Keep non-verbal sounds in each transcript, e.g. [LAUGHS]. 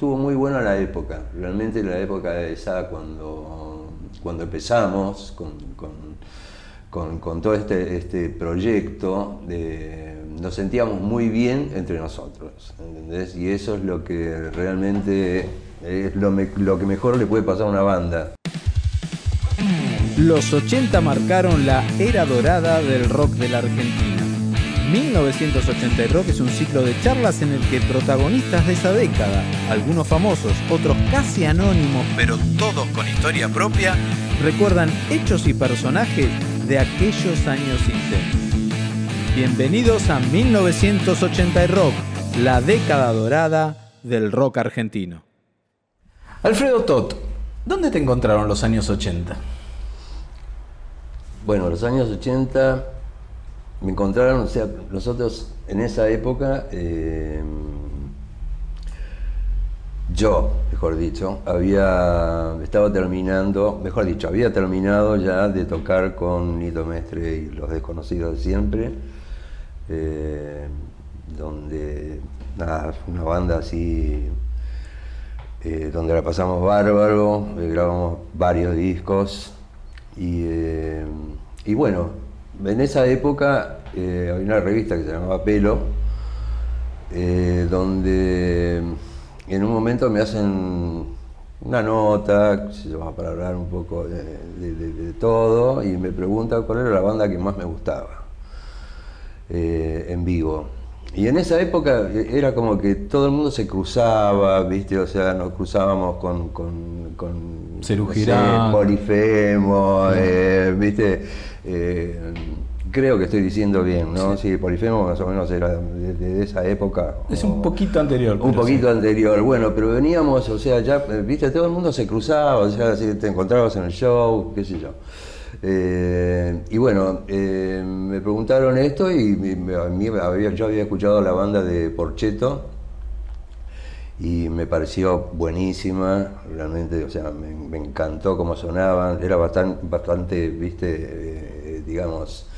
Estuvo muy buena la época, realmente la época esa cuando, cuando empezamos con, con, todo este, este proyecto, nos sentíamos muy bien entre nosotros, ¿entendés? Y eso es lo que realmente es lo que mejor le puede pasar a una banda. Los 80 marcaron la era dorada del rock de la Argentina 1980 Rock es un ciclo de charlas en el que protagonistas de esa década, algunos famosos, otros casi anónimos, pero todos con historia propia, recuerdan hechos y personajes de aquellos años intensos. Bienvenidos a 1980 Rock, la década dorada del rock argentino. Alfredo Tot, ¿dónde te encontraron los años 80? Bueno, los años 80 me encontraron, o sea, nosotros en esa época, eh, yo, mejor dicho, había, estaba terminando, mejor dicho, había terminado ya de tocar con Nito Mestre y Los Desconocidos de Siempre, eh, donde, una banda así, eh, donde la pasamos bárbaro, grabamos varios discos y, y bueno, en esa época eh, había una revista que se llamaba Pelo, eh, donde en un momento me hacen una nota, para hablar un poco de, todo, y me preguntan cuál era la banda que más me gustaba eh, en vivo. Y en esa época era como que todo el mundo se cruzaba, ¿viste? O sea, nos cruzábamos con. con, con Polifemo, ¿viste? Eh, creo que estoy diciendo bien, ¿no? Sí, Polifemo más o menos era de, esa época. Es un poquito anterior. Un poquito anterior, bueno, pero veníamos, o sea, ya, viste, todo el mundo se cruzaba, o sea, te encontrabas en el show, qué sé yo. Eh, y bueno, eh, me preguntaron esto y había, yo había escuchado la banda de Porcheto y me pareció buenísima, realmente, o sea, me, encantó cómo sonaban, era bastante, bastante viste, digamos,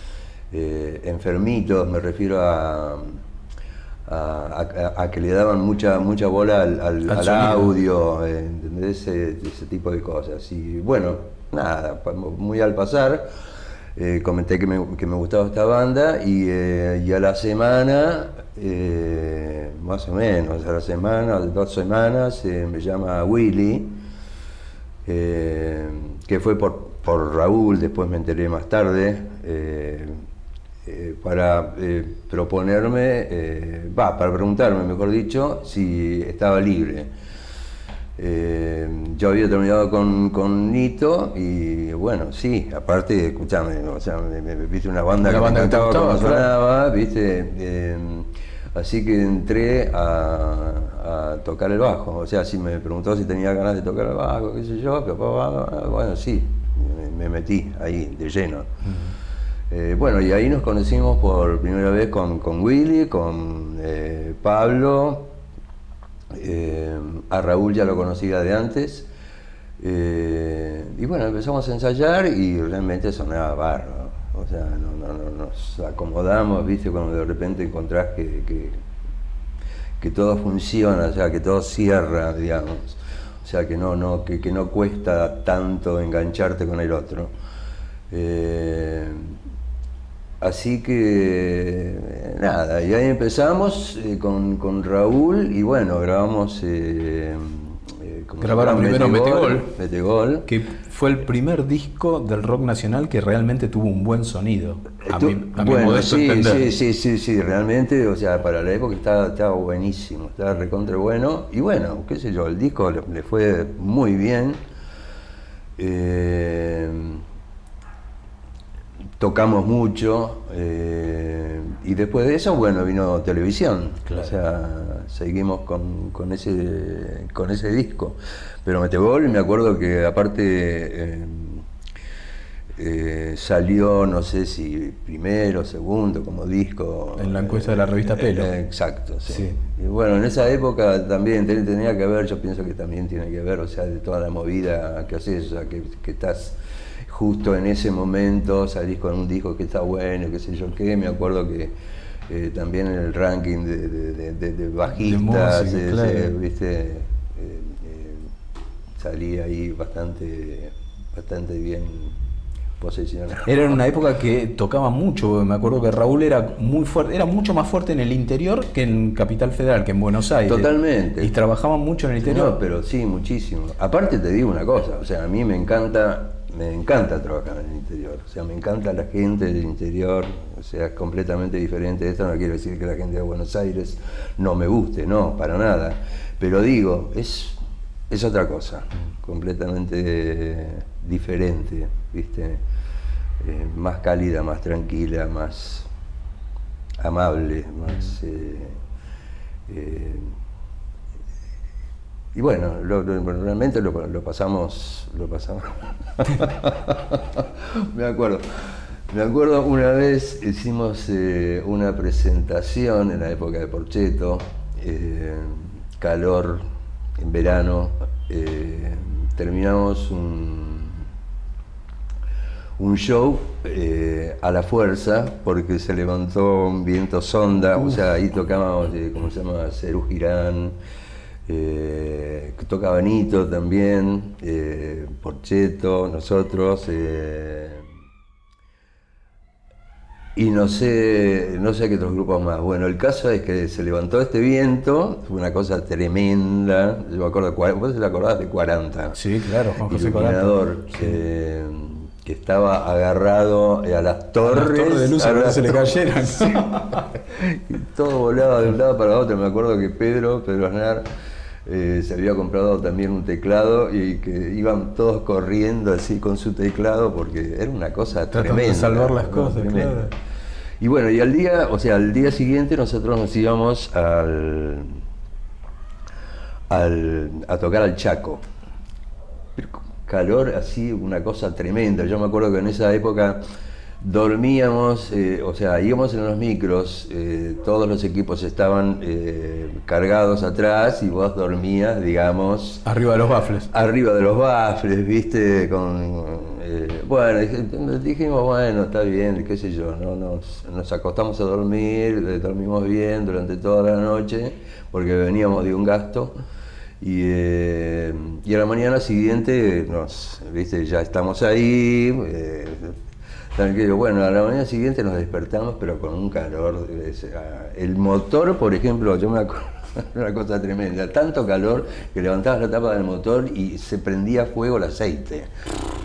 eh, enfermitos, me refiero a, a, que le daban mucha, mucha bola al, audio, Ese, tipo de cosas. Y bueno, nada, muy al pasar. Eh, comenté que me, que me, gustaba esta banda y, eh, a la semana, más o menos, a la semana, dos semanas, me llama Willy, que fue por, por Raúl, después me enteré más tarde, eh, eh, para eh, proponerme, va, para preguntarme, mejor dicho, si estaba libre. Yo había terminado con, Nito y bueno, sí, aparte, escuchame, o sea, me, viste una banda que me encantaba como sonaba, viste. así que entré a, tocar el bajo. O sea, si me preguntó si tenía ganas de tocar el bajo, qué sé yo, bueno, sí, me metí ahí de lleno. Eh, bueno, y ahí nos conocimos por primera vez con, con Willy, con eh, Pablo, eh, a Raúl ya lo conocía de antes. y bueno, empezamos a ensayar y realmente sonaba barro. O sea, no, nos acomodamos, ¿viste? Cuando de repente encontrás que, que, que todo funciona, o sea, que todo cierra, digamos. O sea, que no, no, que, no cuesta tanto engancharte con el otro. Eh, así que nada, y ahí empezamos eh, con, Raúl y bueno, grabamos... Eh, Grabaron primero Metegol, Metegol, que fue el primer disco del rock nacional que realmente tuvo un buen sonido. A bueno, sí, sí, sí, sí, sí, realmente, o sea, para la época estaba, estaba buenísimo, estaba recontra bueno. Y bueno, qué sé yo, el disco le, fue muy bien. Eh, tocamos mucho eh, y después de eso, bueno, vino televisión. O sea, seguimos con, ese, con ese disco. Pero Metegol, me acuerdo que aparte eh, eh, salió, no sé si primero, segundo, como disco. En la encuesta de la revista Pelo. exacto, sí. Y bueno, en esa época también tenía que ver, yo pienso que también tiene que ver, o sea, de toda la movida que haces, o sea, que, que estás justo en ese momento salís con un disco que está bueno, qué sé yo qué. Me acuerdo que eh, también en el ranking de, bajistas, ¿viste? salí ahí bastante, bastante bien posicionado. Era en una época que tocaba mucho, me acuerdo que Raúl era muy fuerte, era mucho más fuerte en el interior que en Capital Federal, que en Buenos Aires. Totalmente. Y trabajaban mucho en el interior. No, pero sí, muchísimo. Aparte te digo una cosa, o sea, a mí me encanta, me encanta trabajar en el interior. O sea, me encanta la gente del interior, o sea, es completamente diferente. Esto no quiere decir que la gente de Buenos Aires no me guste, no, para nada. Pero digo, es, es otra cosa, completamente diferente, ¿viste? Eh, más cálida, más tranquila, más amable, más... Eh, eh, y bueno, realmente lo, pasamos, lo pasamos. [LAUGHS] me acuerdo. Me acuerdo una vez hicimos una presentación en la época de Porcheto, calor en verano, terminamos un un show eh, a la fuerza porque se levantó un viento sonda, o sea, ahí tocábamos, de, ¿cómo se llama? Cerú Girán, eh, tocaba Nito también, eh, Porcheto, nosotros. y no sé, no sé qué otros grupos más. Bueno, el caso es que se levantó este viento, fue una cosa tremenda. Yo me acuerdo, vos te acordás de 40. Sí, claro, Juan José que estaba agarrado a las torres. A las torres de luz a que se le cayeran. [LAUGHS] y todo volaba de un lado para otro. Me acuerdo que Pedro, Pedro Aznar, eh, se había comprado también un teclado y que iban todos corriendo así con su teclado porque era una cosa Tratando tremenda. de salvar las cosas, claro. Y bueno, y al día, o sea, al día siguiente nosotros nos íbamos al, al a tocar al Chaco calor así, una cosa tremenda. Yo me acuerdo que en esa época dormíamos, eh, o sea, íbamos en los micros, eh, todos los equipos estaban eh, cargados atrás y vos dormías, digamos... Arriba de los bafles. Arriba de los bafles, viste, con... bueno, dijimos, bueno, está bien, qué sé yo, ¿no? nos, nos acostamos a dormir, dormimos bien durante toda la noche, porque veníamos de un gasto. Eh, y, a la mañana siguiente, nos, ¿viste? ya estamos ahí, eh, Bueno, a la mañana siguiente nos despertamos, pero con un calor. El motor, por ejemplo, yo me acuerdo, [LAUGHS] una cosa tremenda, tanto calor que levantabas la tapa del motor y se prendía fuego el aceite.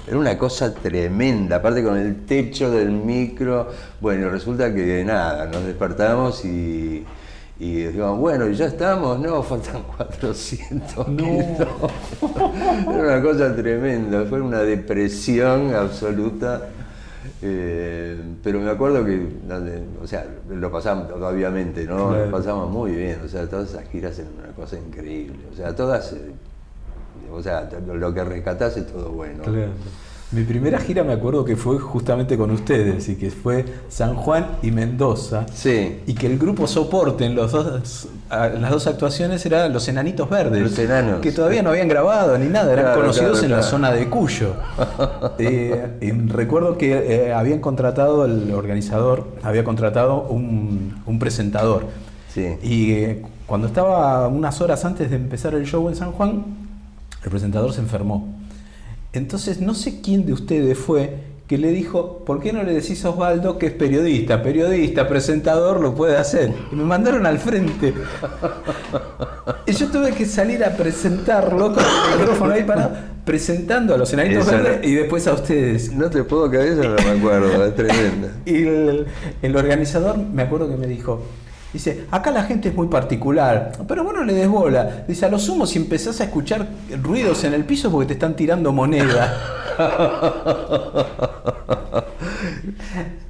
Era una cosa tremenda, aparte con el techo del micro. Bueno, resulta que nada, nos despertamos y y decíamos, bueno, ya estamos, no, faltan [LAUGHS] 400 no. [LAUGHS] Era una cosa tremenda, fue una depresión absoluta. Eh, pero me acuerdo que, o sea, lo pasamos, obviamente, ¿no? Lo pasamos muy bien, o sea, todas esas giras eran una cosa increíble, o sea, todas, eh, o sea, lo que rescatás es todo bueno. Mi primera gira me acuerdo que fue justamente con ustedes y que fue San Juan y Mendoza. Sí. Y que el grupo soporte en los dos, las dos actuaciones era Los Enanitos Verdes. Los Enanos. Que todavía no habían grabado ni nada, eran conocidos en la zona de Cuyo. [LAUGHS] Eh, recuerdo que eh, habían contratado, el organizador había contratado un, presentador. Sí. Y eh, cuando estaba unas horas antes de empezar el show en San Juan, el presentador se enfermó. Entonces no sé quién de ustedes fue que le dijo, ¿por qué no le decís a Osvaldo que es periodista? Periodista, presentador, lo puede hacer. Y me mandaron al frente. Y yo tuve que salir a presentarlo con el micrófono ahí parado, presentando a los senadores verdes y después a ustedes. No te puedo creer, eso no me acuerdo, es tremenda. Y el, el organizador me acuerdo que me dijo, Dice, acá la gente es muy particular, pero bueno, le des bola. Dice, a lo sumo si empezás a escuchar ruidos en el piso porque te están tirando moneda. [LAUGHS]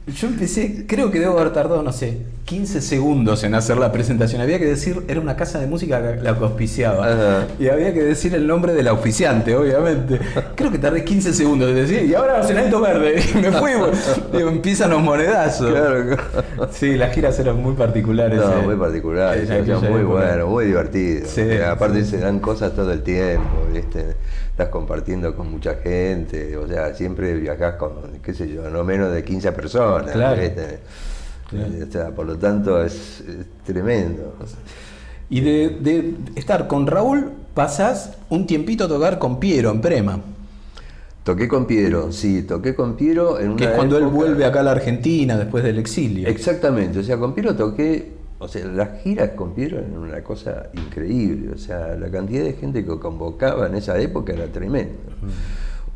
Yo empecé, creo que debo haber tardado, no sé, 15 segundos en hacer la presentación. Había que decir, era una casa de música la que auspiciaba. Y había que decir el nombre del auspiciante, obviamente. Creo que tardé 15 segundos en decir, y ahora Cenalito Verde. [LAUGHS] Y me fui, digo, empiezan los monedazos. Claro. Sí, las giras eran muy particulares. No, muy particulares, muy bueno, muy divertido. aparte se dan cosas todo el tiempo, ¿viste? Estás compartiendo con mucha gente, o sea, siempre viajás con, qué sé yo, no menos de 15 personas. Claro. O sea, por lo tanto es, tremendo. Y de, estar con Raúl pasás un tiempito a tocar con Piero en Prema. Toqué con Piero, sí, toqué con Piero en una. Que es cuando él vuelve acá a la Argentina después del exilio. Exactamente, o sea, con Piero toqué. O sea, las giras con Piero eran una cosa increíble. O sea, la cantidad de gente que convocaba en esa época era tremenda.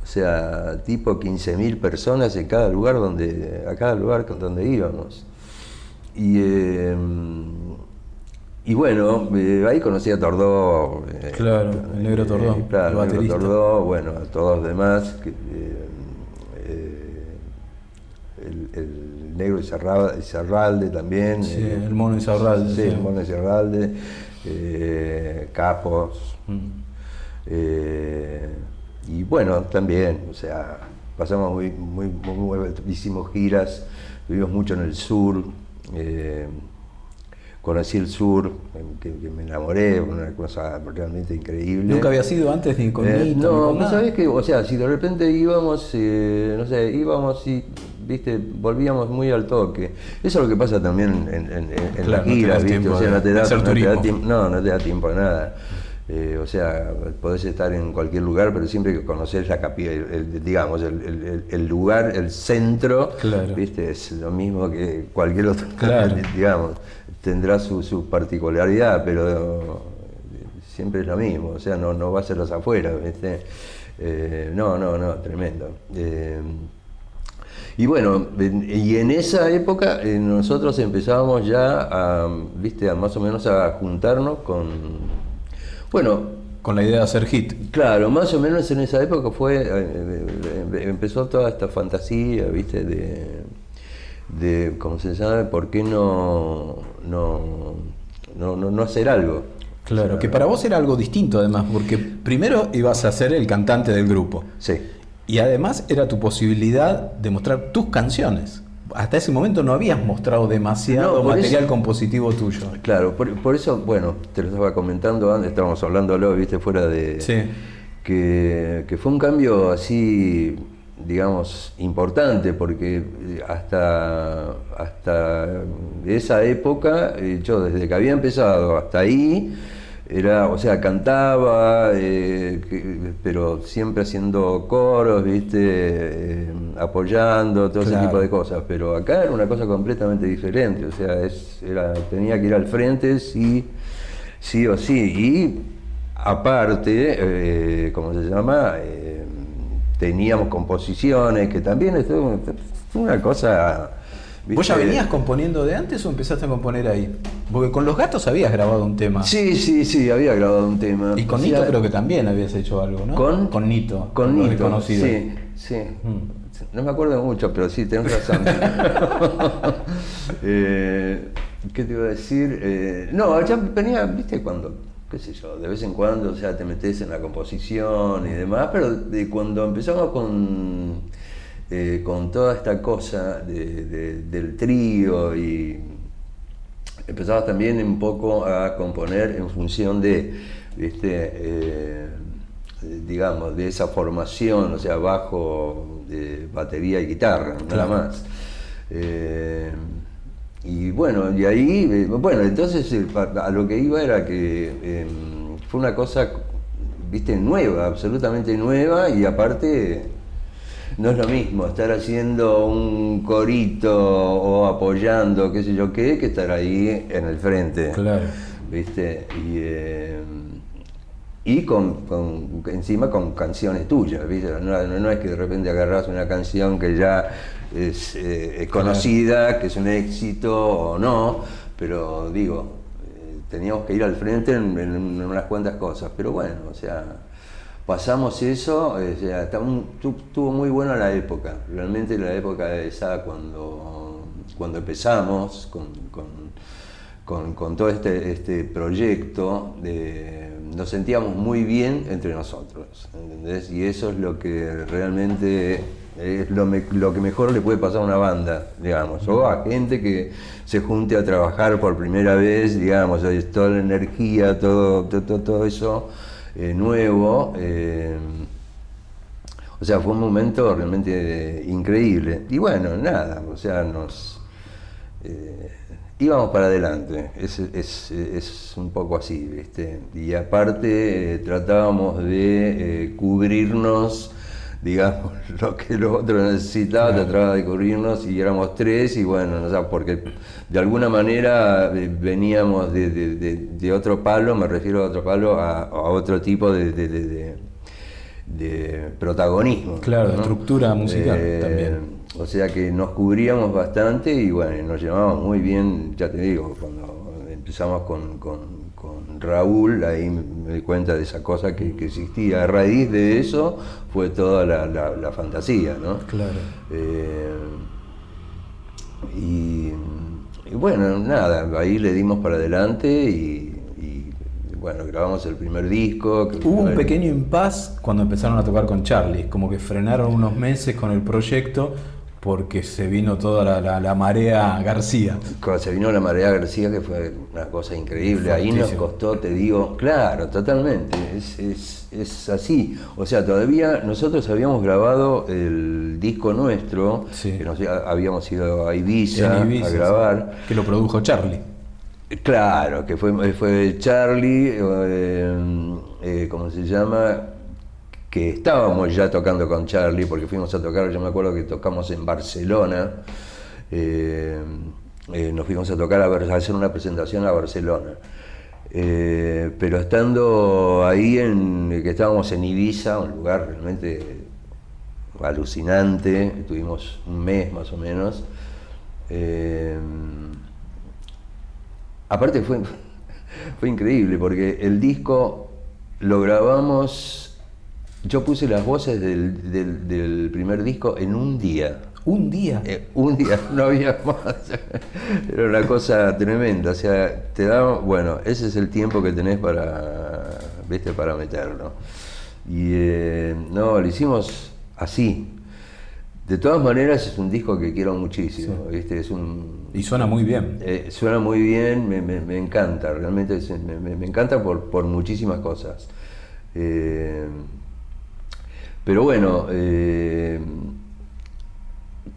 O sea, tipo 15.000 personas en cada lugar donde, a cada lugar donde íbamos. Y. Em, y bueno, eh, ahí conocí a Tordó. Eh, claro, el negro Tordó. Eh, claro, el negro Tordó, bueno, a todos los demás. el, negro Izarralde también. Sí, el mono Izarralde. Sí, el mono Izarralde. Capos. Mm. y bueno, también, o sea, pasamos muy, muy, muy, hicimos giras, vivimos mucho en el sur conocí el sur, que, me enamoré, una cosa realmente increíble. ¿Nunca había sido antes ni con eh, No, no sabés que, o sea, si de repente íbamos, eh, no sé, íbamos y, viste, volvíamos muy al toque. Eso es lo que pasa también en, en, las giras, viste, o sea, no te da, tiempo, no, no te da tiempo a nada. Eh, o sea, podés estar en cualquier lugar, pero siempre que conoces la capital, digamos, el, lugar, el centro, ¿viste? es lo mismo que cualquier otro, [LAUGHS] claro. digamos tendrá su, particularidad, pero siempre es lo mismo, o sea, no, no va a ser los afuera, eh, no, no, no, tremendo. Eh, y bueno, y en esa época eh, nosotros empezábamos ya a, viste, más o menos a juntarnos con, bueno, con la idea de hacer hit. Claro, más o menos en esa época fue, empezó toda esta fantasía, viste, de de, ¿cómo se llama? ¿Por qué no, no, no, no, hacer algo? Claro, que para vos era algo distinto además, porque primero ibas a ser el cantante del grupo. Sí. Y además era tu posibilidad de mostrar tus canciones. Hasta ese momento no habías mostrado demasiado material compositivo tuyo. Claro, por, eso, bueno, te lo estaba comentando antes, estábamos hablándolo, viste, fuera de... Sí. Que, que fue un cambio así digamos, importante, porque hasta, hasta esa época, eh, yo desde que había empezado hasta ahí, era, o sea, cantaba, eh, pero siempre haciendo coros, viste, apoyando, todo ese tipo de cosas. Pero acá era una cosa completamente diferente, o sea, es, era, tenía que ir al frente sí, sí o sí. Y aparte, ¿cómo se llama? teníamos composiciones, que también es una cosa... ¿Vos ya venías componiendo de antes o empezaste a componer ahí? Porque con los gatos habías grabado un tema. Sí, sí, sí, había grabado un tema. Y con Nito creo que también habías hecho algo, ¿no? ¿Con? Con Nito. Con Nito, sí, sí. Mm. No me acuerdo mucho, pero sí, tenés razón. [LAUGHS] Eh, ¿Qué te iba a decir? Eh, no, ya venía, viste, cuando qué sé yo, de vez en cuando, o sea, te metes en la composición y demás, pero de cuando empezamos con, eh, con toda esta cosa del trío y empezabas también un poco a componer en función de, eh, digamos, de esa formación, o sea, bajo, de batería y guitarra, nada más. Eh, y bueno, y ahí, eh, bueno, entonces a lo que iba era que em, fue una cosa, viste, nueva, absolutamente nueva, y aparte no es lo mismo estar haciendo un corito o apoyando, qué sé yo qué, que estar ahí en el frente. Claro. ¿Viste? Y, em, y con, encima con canciones tuyas, ¿viste? No, no, es que de repente agarras una canción que ya eh, es, conocida, que es un éxito o no, pero digo, eh, teníamos que ir al frente en, unas cuantas cosas, pero bueno, o sea, pasamos eso, o sea, estuvo muy buena la época, realmente la época esa cuando, cuando empezamos con, con, todo este, este proyecto, nos sentíamos muy bien entre nosotros, ¿entendés? Y eso es lo que realmente es lo, lo, que mejor le puede pasar a una banda, digamos, o a gente que se junte a trabajar por primera vez, digamos, toda la energía, todo, todo, todo eso eh, nuevo. Eh, o sea, fue un momento realmente increíble. Y bueno, nada, o sea, nos... Eh, íbamos para adelante, es, un poco así, ¿viste? Y aparte eh, tratábamos de eh, cubrirnos, digamos, [LAUGHS] lo que el otro necesitaba, trataba de cubrirnos y éramos tres y bueno, no sé, porque de alguna manera eh, veníamos de, otro palo, me refiero a otro palo, a, otro tipo de, protagonismo. Claro, estructura musical también o sea que nos cubríamos bastante y bueno, nos llevábamos muy bien, ya te digo, cuando empezamos con, Raúl, ahí me di cuenta de esa cosa que, existía. A raíz de eso fue toda la, fantasía, ¿no? Claro. Eh, y, bueno, nada, ahí le dimos para adelante y, bueno, grabamos el primer disco. Hubo un pequeño impas cuando empezaron a tocar con Charlie, como que frenaron unos meses con el proyecto porque se vino toda la, marea García. Se vino la marea García, que fue una cosa increíble. Ahí nos costó, te digo, claro, totalmente, es, así. O sea, todavía nosotros habíamos grabado el disco nuestro, que nos, habíamos ido a Ibiza, a grabar. Que lo produjo Charlie. Claro, que fue, fue Charlie, eh, eh, ¿cómo se llama? Que estábamos ya tocando con Charlie, porque fuimos a tocar, yo me acuerdo que tocamos en Barcelona, eh, eh, nos fuimos a tocar a, hacer una presentación a Barcelona. Eh, pero estando ahí, en, que estábamos en Ibiza, un lugar realmente alucinante, tuvimos un mes más o menos. aparte fue, fue increíble porque el disco lo grabamos yo puse las voces del, primer disco en un día. ¿Un día? Eh, un día, [LAUGHS] no había más. Era una cosa tremenda. O sea, te da, bueno, ese es el tiempo que tenés para, viste, para meterlo. Y eh, no, lo hicimos así. De todas maneras es un disco que quiero muchísimo, ¿viste? Es un, y suena muy bien. Eh, suena muy bien, me, encanta, realmente me, encanta por, por muchísimas cosas. Pero bueno, eh,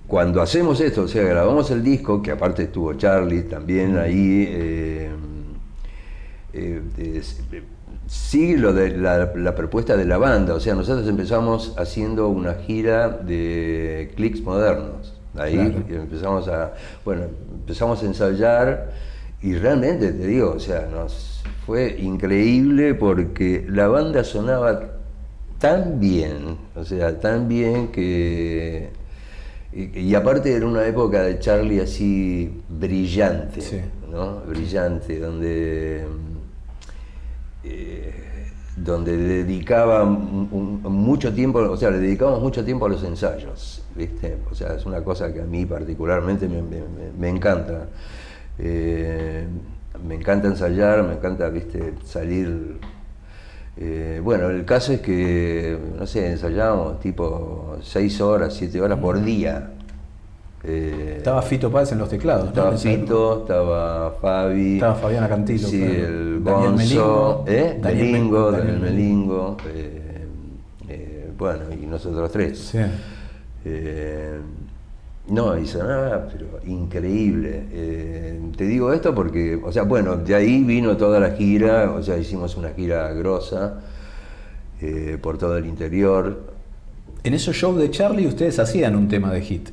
cuando hacemos esto, o sea, grabamos el disco, que aparte estuvo Charlie también ahí, eh, eh, sigue lo de la, propuesta de la banda, o sea, nosotros empezamos haciendo una gira de clics modernos. Ahí empezamos a, bueno, empezamos a ensayar y realmente te digo, o sea, nos fue increíble porque la banda sonaba tan bien, o sea, tan bien que... Y, aparte era una época de Charlie así brillante, ¿no? Brillante, donde... Eh, donde dedicaba mucho tiempo, o sea, le dedicamos mucho tiempo a los ensayos, ¿viste? O sea, es una cosa que a mí particularmente me, encanta. Eh, me encanta ensayar, me encanta, ¿viste? Salir eh, bueno, el caso es que, no sé, ensayábamos tipo 6 horas, 7 horas por día. Eh, estaba Fito Páez en los teclados. Estaba Fito, estaba Fabi. Estaba Fabiana Cantilo. Sí, el Gonzo, ¿eh? Daniel Melingo, Daniel Melingo. Eh, bueno, y nosotros tres. Sí. No, y sonaba, pero increíble. Eh, te digo esto porque, o sea, bueno, de ahí vino toda la gira, o sea, hicimos una gira grosa eh, por todo el interior. En esos shows de Charlie ustedes hacían un tema de hit.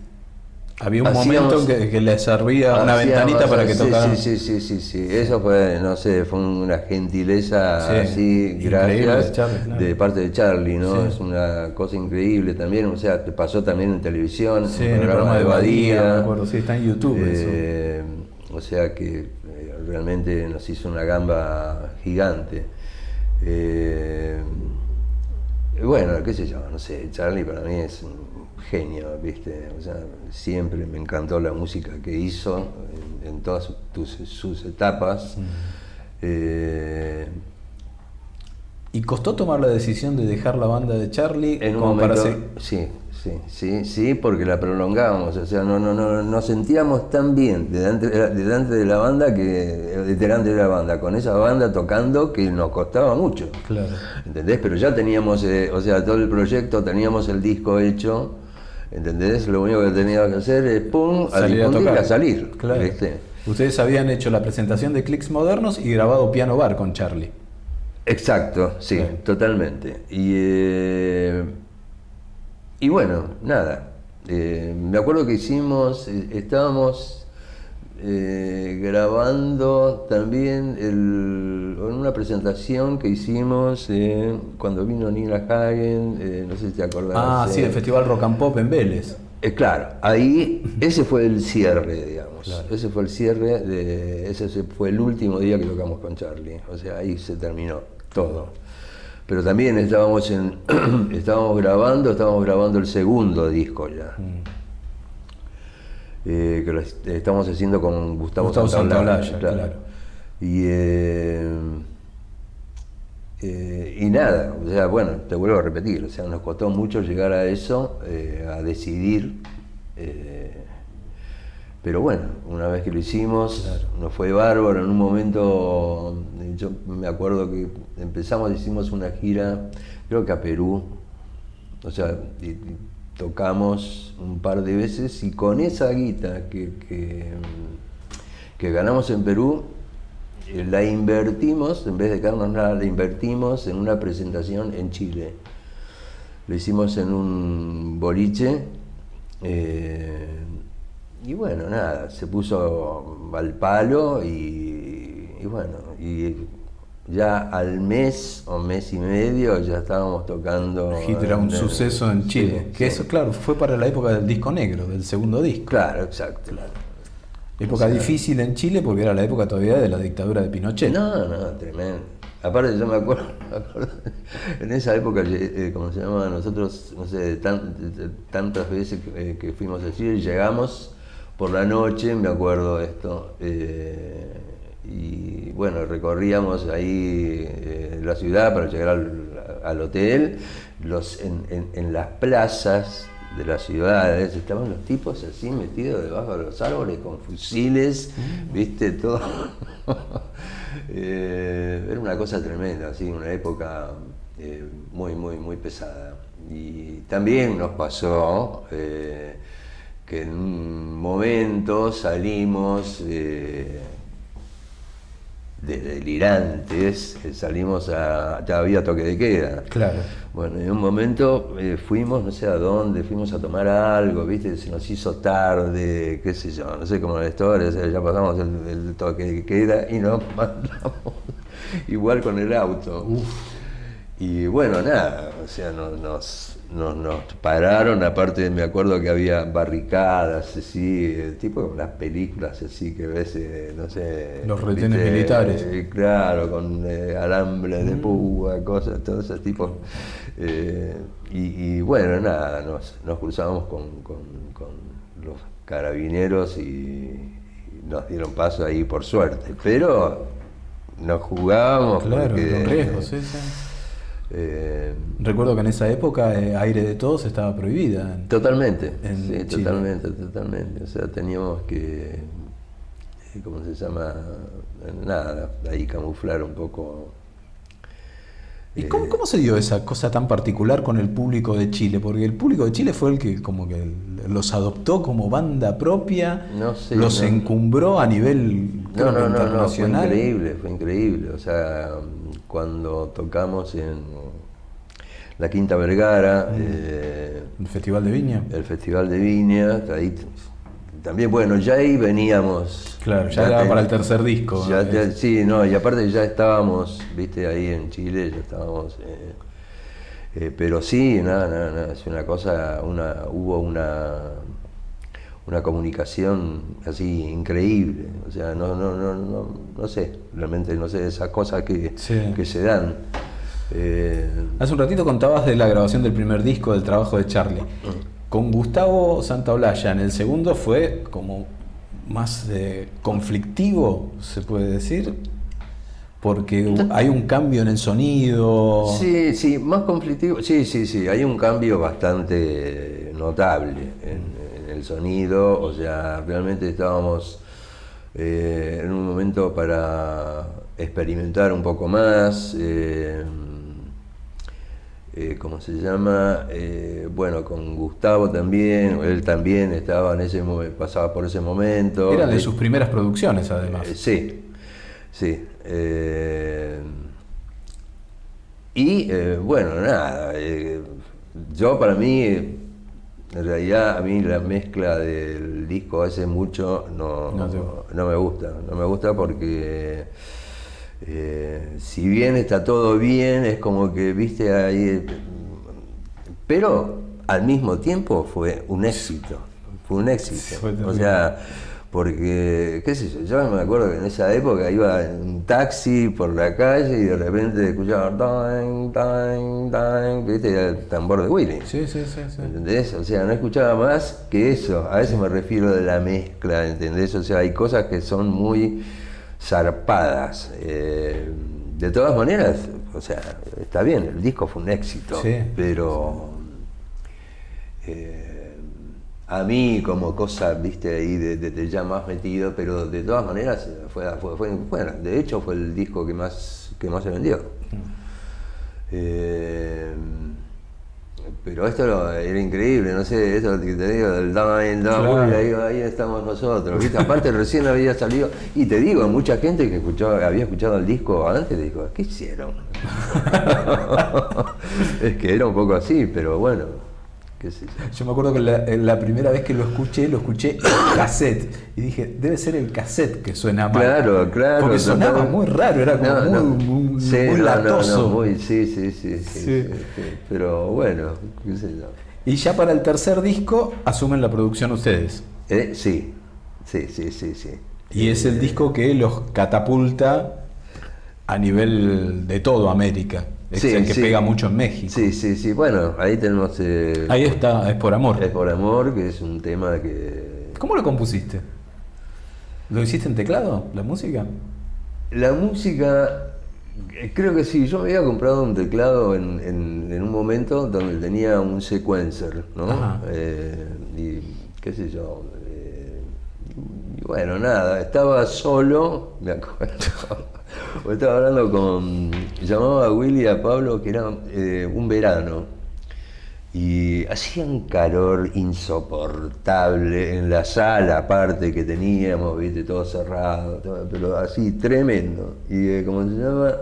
Había un momento que, que, le servía una ventanita para que tocaran. Sí, sí, sí, sí, Eso fue, no sé, fue una gentileza así, gracias, de, parte de Charlie, ¿no? Es una cosa increíble también, o sea, te pasó también en televisión, en el programa de Badía, me acuerdo, sí, está en YouTube. Eh, o sea que eh, realmente nos hizo una gamba gigante. Eh, bueno, qué sé yo, no sé, Charlie para mí es un genio, ¿viste? O sea, siempre me encantó la música que hizo en, todas sus, etapas. Eh, ¿Y costó tomar la decisión de dejar la banda de Charlie? En un momento, sí, sí, sí, sí, porque la prolongábamos, o sea, no, no, no, nos sentíamos tan bien delante, delante de la banda que, delante de la banda, con esa banda tocando que nos costaba mucho. Claro. ¿Entendés? Pero ya teníamos, eh, o sea, todo el proyecto, teníamos el disco hecho ¿Entendés? Lo único que tenía que hacer es pum, a, a, salir. Claro. Ustedes habían hecho la presentación de Clicks Modernos y grabado Piano Bar con Charlie. Exacto, sí, totalmente. Y, eh, y bueno, nada. Eh, me acuerdo que hicimos, eh, grabando también en una presentación que hicimos cuando vino Nina Hagen, no sé si te acordás. Ah, sí, el Festival Rock and Pop en Vélez. claro, ahí ese fue el cierre, digamos. Ese fue el cierre, de, ese fue el último día que tocamos con Charlie. O sea, ahí se terminó todo. Pero también estábamos, en, [CLEARS THROAT] estábamos grabando, estábamos grabando el segundo disco ya. Mm. Eh, que lo estamos haciendo con Gustavo, Gustavo Santaolalla, claro. Y, eh, eh, y nada, o sea, bueno, te vuelvo a repetir, o sea, nos costó mucho llegar a eso, a decidir pero bueno, una vez que lo hicimos, nos fue bárbaro. En un momento, yo me acuerdo que empezamos, hicimos una gira, creo que a Perú. O sea, tocamos un par de veces y con esa guita que, que, ganamos en Perú, eh, la invertimos, en vez de quedarnos nada, la invertimos en una presentación en Chile. Lo hicimos en un boliche. Eh, y bueno, nada, se puso al palo y, bueno, y ya al mes o mes y medio ya estábamos tocando. Hit era un suceso en Chile. que eso, claro, fue para la época del disco negro, del segundo disco. Claro, exacto. Época difícil en Chile porque era la época todavía de la dictadura de Pinochet. No, no, tremendo. Aparte, yo me acuerdo, [LAUGHS] en esa época, eh, como se llama, nosotros, no sé, tantas veces que, que fuimos a Chile, llegamos por la noche, me acuerdo esto. Eh, y bueno, recorríamos ahí eh, la ciudad para llegar al, hotel. Los, en, las plazas de las ciudades estaban los tipos así metidos debajo de los árboles con fusiles, mm. viste, todo. [LAUGHS] Eh, era una cosa tremenda, así, una época muy, muy, muy pesada. Y también nos pasó que en un momento salimos de delirantes, eh, salimos a. ya había toque de queda. Claro. Bueno, en un momento eh, fuimos, no sé a dónde, fuimos a tomar algo, ¿viste? Se nos hizo tarde, qué sé yo, no sé cómo la historia, ya pasamos el, toque de queda y nos [LAUGHS] mandamos igual con el auto. Y bueno, nada, o sea, nos nos, nos, pararon, aparte me acuerdo que había barricadas, así, tipo las películas así que ves, eh, no sé... Los retenes militares. Eh, claro, con eh, alambre de mm. púa, cosas, todo ese tipo. Y, bueno, nada, nos, nos cruzamos con, los carabineros y, nos dieron paso ahí por suerte, pero nos jugábamos. Claro, con riesgos, sí, sí. Eh, Recuerdo que en esa época eh, aire de todos estaba prohibida. totalmente, sí, totalmente, totalmente. O sea, teníamos que, eh, ¿cómo se llama? Nada, ahí camuflar un poco. ¿Y cómo, cómo, se dio esa cosa tan particular con el público de Chile? Porque el público de Chile fue el que como que los adoptó como banda propia, los encumbró a nivel no, no, internacional. fue increíble, fue increíble. O sea, cuando tocamos en la Quinta Vergara. Eh, ¿El Festival de Viña? El Festival de Viña, ahí también, bueno, ya ahí veníamos. Claro, ya, era para el tercer disco. sí, no, y aparte ya estábamos, viste, ahí en Chile, ya estábamos. Eh, eh, pero sí, nada, nada, nada, es una cosa, una, hubo una, una comunicación así increíble. O sea, no, no, no, no, no sé, realmente no sé, esas cosas que, que se dan. Eh, Hace un ratito contabas de la grabación del primer disco, del trabajo de Charlie. Con Gustavo Santaolalla en el segundo fue como más eh, conflictivo, se puede decir, porque hay un cambio en el sonido. Sí, sí, más conflictivo. Sí, sí, sí, hay un cambio bastante notable en, el sonido, o sea, realmente estábamos eh, en un momento para experimentar un poco más. Eh, eh, ¿cómo se llama? Eh, bueno, con Gustavo también, él también estaba en ese pasaba por ese momento. Era de sus primeras producciones además. sí, sí. y bueno, nada, yo para mí, en realidad a mí la mezcla del disco hace mucho no, no me gusta, no me gusta porque eh, si bien está todo bien, es como que, viste, ahí... Pero al mismo tiempo fue un éxito, fue un éxito. o sea, porque, qué sé yo, yo me acuerdo que en esa época iba en un taxi por la calle y de repente escuchaba tan, tan, tan, viste, el tambor de Willy. Sí, sí, sí, sí. ¿Entendés? O sea, no escuchaba más que eso. A eso me refiero de la mezcla, ¿entendés? O sea, hay cosas que son muy zarpadas. Eh, de todas maneras, o sea, está bien, el disco fue un éxito, pero eh, a mí como cosa, viste, ahí de, ya más metido, pero de todas maneras fue, fue, bueno, de hecho fue el disco que más, que más se vendió. Mm. Eh, pero esto era increíble, no sé, eso que te digo, del Dame, Dame, ahí, ahí, estamos nosotros, ¿viste? Aparte [LAUGHS] recién había salido, y te digo, mucha gente que escuchó, había escuchado el disco antes, dijo, ¿qué hicieron? [LAUGHS] es que era un poco así, pero bueno. Yo me acuerdo que la, primera vez que lo escuché, lo escuché en cassette. Y dije, debe ser el cassette que suena mal. Claro, claro. Porque sonaba muy raro, era como muy, sí, muy, latoso. sí, sí, sí, sí, Pero bueno, qué sé yo. Y ya para el tercer disco asumen la producción ustedes. Eh, sí, sí, sí, sí, sí. Y es el eh, disco que los catapulta a nivel de todo América. Es el que pega mucho en México. Sí, sí, sí. Bueno, ahí tenemos. Eh, ahí está, es por amor. Es por amor, que es un tema que. ¿Cómo lo compusiste? ¿Lo hiciste en teclado, la música? La música, eh, creo que sí. Yo me había comprado un teclado en, en, un momento donde tenía un sequencer, ¿no? Eh, y qué sé yo. y bueno, nada, estaba solo, me acuerdo. [LAUGHS] estaba hablando con. Llamaba a Willy y a Pablo que era eh, un verano. Y hacía un calor insoportable en la sala, aparte que teníamos, viste, todo cerrado, pero así tremendo. Y eh, como se llama,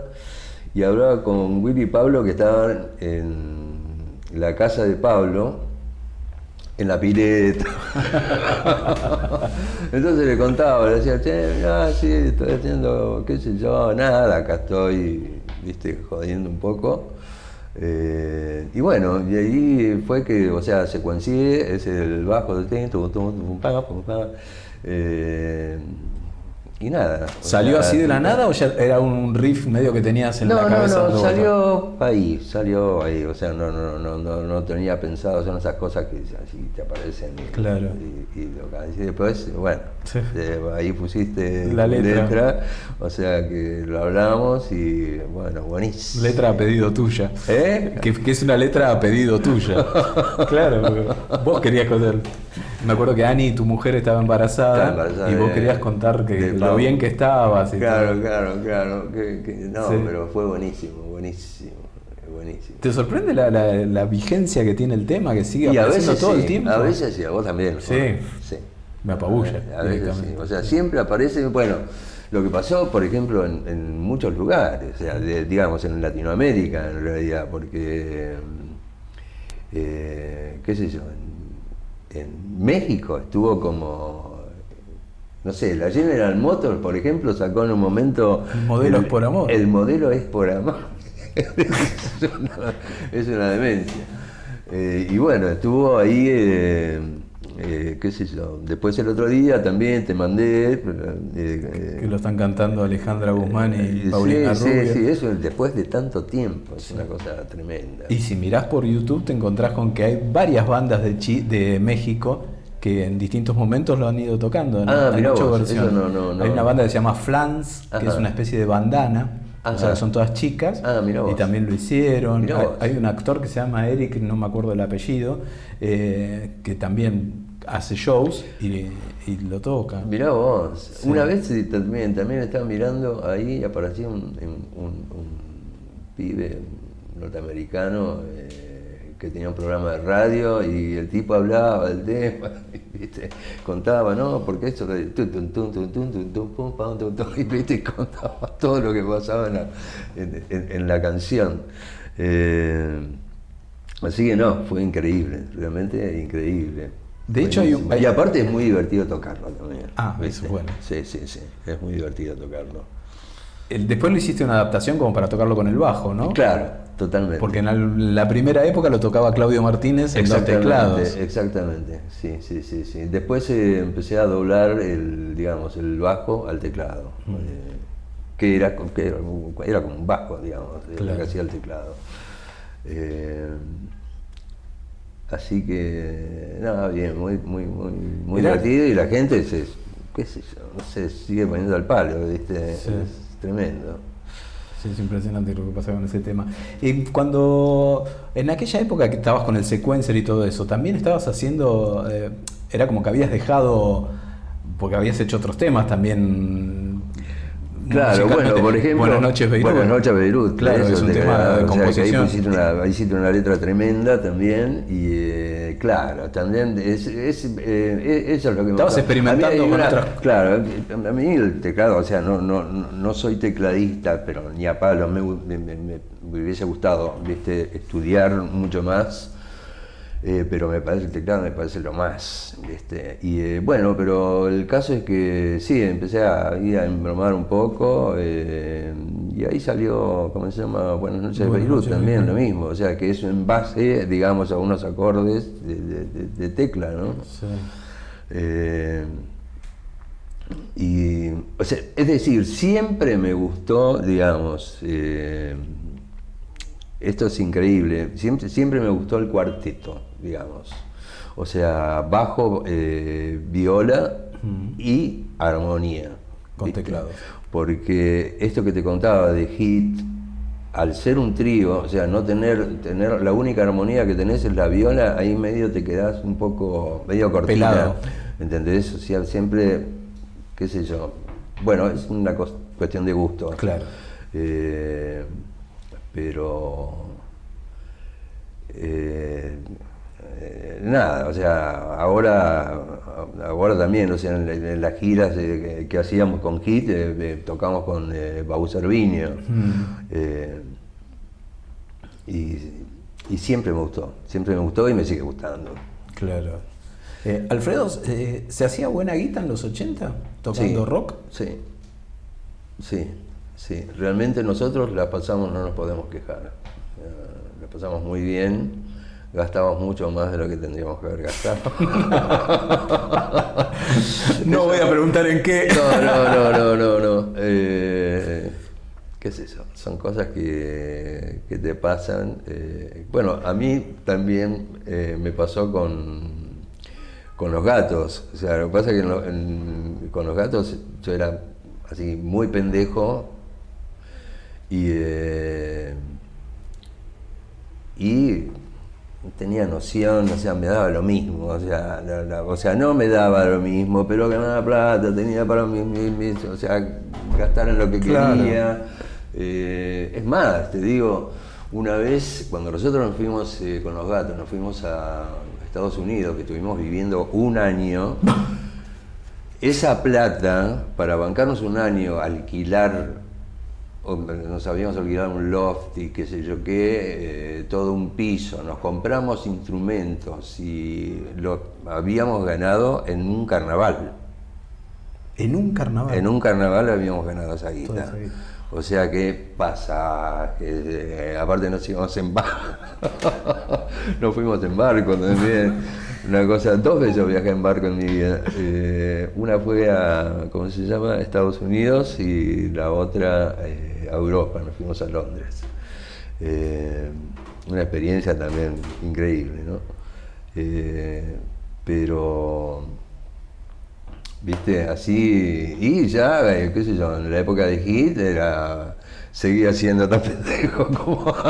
y hablaba con Willy y Pablo que estaban en la casa de Pablo, en la pileta. [LAUGHS] Entonces le contaba, le decía, che, ah, sí, estoy haciendo, qué sé yo, nada, acá estoy, viste, jodiendo un poco. Eh, y bueno, y ahí fue que, o sea, secuencié, es el bajo del tiempo, eh, y nada. ¿Salió así de la nada o ya era un riff medio que tenías en la cabeza? No, no, salió ahí, salió ahí. O sea, no, no, no, no, no tenía pensado, son esas cosas que así te aparecen. Y, claro. Y, y, después, bueno, eh, ahí pusiste la letra. O sea que lo hablamos y bueno, buenísimo. Letra a pedido tuya. ¿Eh? Que, que es una letra a pedido tuya. [LAUGHS] claro, vos querías conocer. Me acuerdo que Ani, tu mujer, estaba embarazada, y vos querías contar que lo bien que estabas. claro, claro, claro, no, pero fue buenísimo, buenísimo. Buenísimo. ¿Te sorprende la, la, vigencia que tiene el tema, que sigue apareciendo todo el tiempo? A veces sí, a vos también. Sí. sí. Me apabulla. A veces sí. O sea, siempre aparece, bueno, lo que pasó, por ejemplo, en, muchos lugares, o sea, digamos en Latinoamérica en realidad, porque, eh, qué sé yo, en México estuvo como, no sé, la General Motors, por ejemplo, sacó en un momento... El modelo es por amor. El modelo es por amor. [LAUGHS] es, una, demencia. Eh, y bueno, estuvo ahí... Eh, eh, qué sé yo, después el otro día también te mandé... Eh, eh, que lo están cantando Alejandra Guzmán y Paulina sí, Sí, sí, eso después de tanto tiempo, es una cosa tremenda. Y si mirás por YouTube te encontrás con que hay varias bandas de, de México que en distintos momentos lo han ido tocando. Ah, hay, hay una banda que se llama Flans, que es una especie de bandana. O sea, son todas chicas ah, y también lo hicieron. Hay, un actor que se llama Eric, no me acuerdo el apellido, que también hace shows y, lo toca. Mirá vos, una vez también, también estaba mirando ahí y aparecía un, un, pibe, norteamericano que tenía un programa de radio y el tipo hablaba del tema, [LAUGHS] ¿viste? contaba, ¿no? Porque esto y ¿viste? contaba todo lo que pasaba en la, canción. así que no, fue increíble, realmente increíble. De hecho, hay Y aparte es muy divertido tocarlo también. Ah, eso bueno. Sí, sí, sí, es muy divertido tocarlo. Después lo hiciste una adaptación como para tocarlo con el bajo, ¿no? Claro, totalmente. Porque en la, primera época lo tocaba Claudio Martínez en los teclados. Exactamente, sí, sí, sí, sí. Después eh, empecé a doblar el, digamos, el bajo al teclado. Mm. Eh, que, era, era, como un bajo, digamos, lo que hacía el teclado. Eh, Así que, nada, bien, muy, muy, muy, muy divertido y la gente se, qué sé yo, no se sigue poniendo al palo, ¿viste? Es tremendo. Sí, es impresionante lo que pasa con ese tema. Y cuando, en aquella época que estabas con el sequencer y todo eso, también estabas haciendo, eh, era como que habías dejado, porque habías hecho otros temas también Claro, bueno, por ejemplo. Buenas noches, Beirut. Buenas noches, Beirut. Claro, es un tema de composición. ahí, hiciste una, letra tremenda también. Y eh, claro, también es, es eh, eso es lo que Estabas experimentando con otras. Claro, a mí el teclado, o sea, no, no, no soy tecladista, pero ni a palo me, me, me, me hubiese gustado ¿viste? estudiar mucho más eh, pero me parece el teclado me parece lo más. Y eh, bueno, pero el caso es que sí, empecé a ir a embromar un poco eh, y ahí salió, ¿cómo se llama? Buenas noches Beirut también, lo mismo. O sea, que es en base, digamos, a unos acordes de, tecla, ¿no? y, o sea, es decir, siempre me gustó, digamos, esto es increíble, siempre, siempre me gustó el cuarteto digamos. O sea, bajo, eh, viola y armonía. Con teclados. Porque esto que te contaba de hit, al ser un trío, o sea, no tener, tener la única armonía que tenés es la viola, ahí medio te quedás un poco, medio cortina. Pelado. ¿Entendés? O sea, siempre, qué sé yo. Bueno, es una cuestión de gusto. Claro. Eh, pero eh, eh, nada, o sea, ahora, ahora también, o sea, en, las giras que, hacíamos con Hit, eh, tocamos con eh, Baú Servinio. Mm. Y, siempre me gustó, siempre me gustó y me sigue gustando. Claro. Alfredo, ¿se hacía buena guita en los 80 tocando rock? Sí, sí, sí. Realmente nosotros la pasamos, no nos podemos quejar. la pasamos muy bien gastamos mucho más de lo que tendríamos que haber gastado. [LAUGHS] no voy a preguntar en qué. No, no, no, no, no. Eh, ¿Qué es eso? Son cosas que, te pasan. Eh, bueno, a mí también eh, me pasó con, con los gatos. O sea, lo que pasa es que con los gatos yo era así muy pendejo y, y tenía noción, o sea, me daba lo mismo, o sea, o sea, no me daba lo mismo, pero ganaba plata, tenía para mí, o sea, gastar en lo que quería. Eh, es más, te digo, una vez cuando nosotros nos fuimos eh, con los gatos, nos fuimos a Estados Unidos, que estuvimos viviendo un año, [LAUGHS] esa plata, para bancarnos un año, alquilar nos habíamos alquilado un loft y qué sé yo qué, eh, todo un piso, nos compramos instrumentos y lo habíamos ganado en un carnaval. ¿En un carnaval? En un carnaval habíamos ganado esa guita. O sea que pasa, eh, aparte nos íbamos en barco, [LAUGHS] nos fuimos en barco también. Una cosa, dos veces viajé en barco en mi vida. Eh, una fue a, ¿cómo se llama?, Estados Unidos y la otra a Europa, nos fuimos a Londres. Eh, una experiencia también increíble, ¿no? Eh, pero, viste, así, y ya, eh, qué sé yo, en la época de Hit era, seguía siendo tan [LAUGHS] pendejo como... [LAUGHS]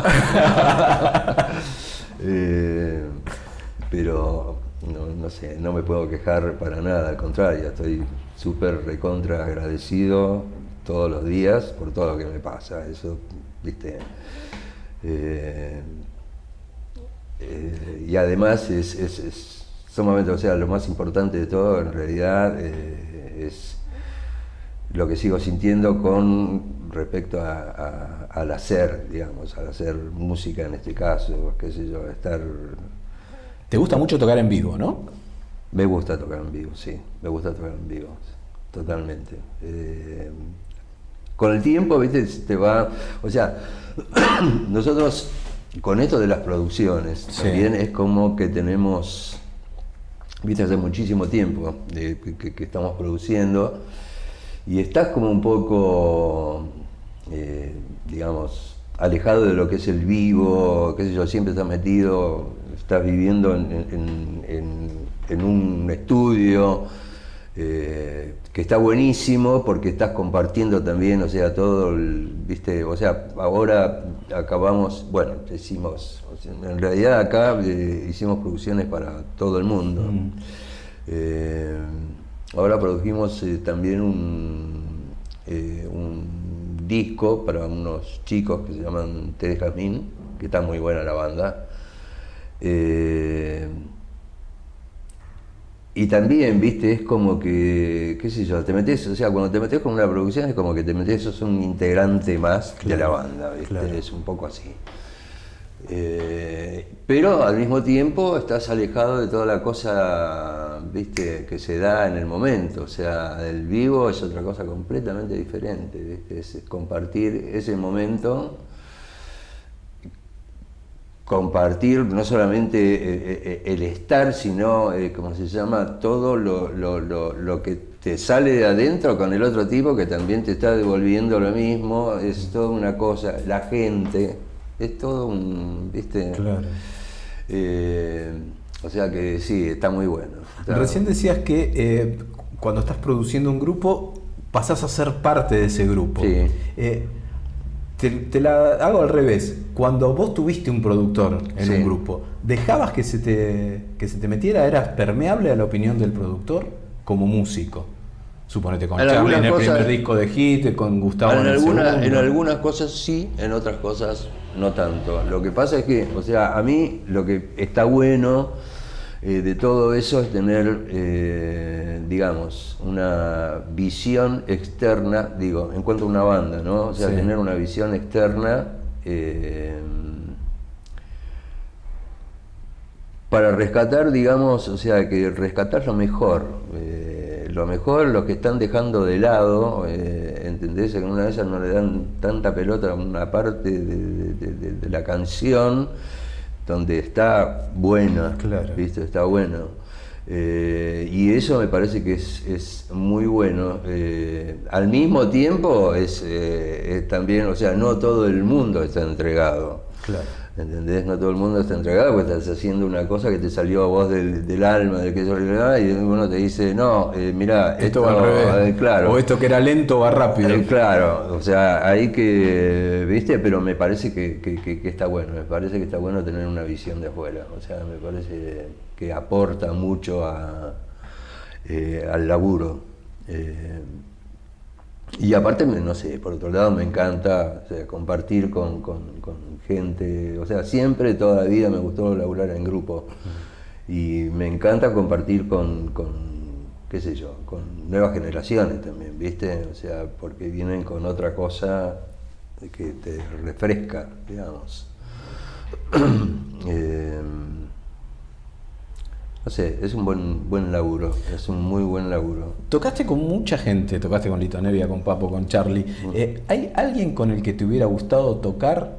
pero no, no, sé, no me puedo quejar para nada, al contrario, estoy súper recontra agradecido todos los días por todo lo que me pasa. Eso, viste, Eh, eh, y además es, es, sumamente, o sea, lo más importante de todo en realidad es lo que sigo sintiendo con respecto al hacer, digamos, al hacer música en este caso, qué sé yo, estar... ¿Te gusta mucho tocar en vivo, no? Me gusta tocar en vivo, sí, me gusta tocar en vivo, totalmente. Con el tiempo, viste, te va, o sea, [CLEARS THROAT] nosotros con esto de las producciones, también es como que tenemos, viste, hace muchísimo tiempo que, estamos produciendo y estás como un poco, eh, digamos, alejado de lo que es el vivo, qué sé yo, siempre estás metido, estás viviendo en en un estudio eh, que está buenísimo porque estás compartiendo también, o sea, todo, el, viste, o sea, ahora acabamos, bueno, hicimos, en realidad acá eh, hicimos producciones para todo el mundo. Mm. Eh, ahora produjimos también un, un disco para unos chicos que se llaman Ted Jazmín, que está muy buena la banda. Y también, viste, es como que, qué sé yo, te metes, o sea, cuando te metes con una producción es como que te metes, sos un integrante más de la banda, ¿viste? Es un poco así. Eh, pero al mismo tiempo estás alejado de toda la cosa, viste, que se da en el momento. O sea, el vivo es otra cosa completamente diferente, ¿viste? Es compartir ese momento compartir no solamente eh, eh, el estar, sino, eh, como se llama, todo lo, que te sale de adentro con el otro tipo que también te está devolviendo lo mismo, es toda una cosa, la gente, es todo un, ¿viste? Claro. o sea que sí, está muy bueno. Recién decías que cuando estás produciendo un grupo, pasás a ser parte de ese grupo. Sí. Te, la hago al revés. Cuando vos tuviste un productor en un grupo, ¿dejabas que se, te, que se te metiera? ¿Eras permeable a la opinión del productor como músico? Suponete con Charlie en el primer disco de Hit, con Gustavo en, en En algunas cosas sí, en otras cosas no tanto. Lo que pasa es que, o sea, a mí lo que está bueno eh, de todo eso es tener, eh, digamos, una visión externa, digo, en cuanto a una banda, ¿no? O sea, tener una visión externa eh, para rescatar, digamos, o sea, que rescatar lo mejor, lo mejor, los que están dejando de lado, ¿entendés? En una de ellas no le dan tanta pelota a una parte de la canción donde está buena, claro. ¿viste? Está bueno. Eh, y eso me parece que es, muy bueno. Eh, al mismo tiempo es, eh, es, también, o sea, no todo el mundo está entregado. Claro. ¿Entendés? No todo el mundo está entregado porque estás haciendo una cosa que te salió a vos del, alma, del que yo y uno te dice, no, eh, mira, esto, va al revés. Eh, claro. O esto que era lento va rápido. Eh, claro, o sea, ahí que, viste, pero me parece que, está bueno, me parece que está bueno tener una visión de afuera, o sea, me parece que aporta mucho a, al laburo. Y aparte, no sé, por otro lado me encanta compartir con, gente, o sea, siempre, toda la vida me gustó laburar en grupo. Y me encanta compartir con, qué sé yo, con nuevas generaciones también, ¿viste? O sea, porque vienen con otra cosa que te refresca, digamos. [CLEARS THROAT] eh, no sé, es un buen, buen laburo, es un muy buen laburo. Tocaste con mucha gente, tocaste con Lito Nevia, con Papo, con Charlie. Eh, ¿Hay alguien con el que te hubiera gustado tocar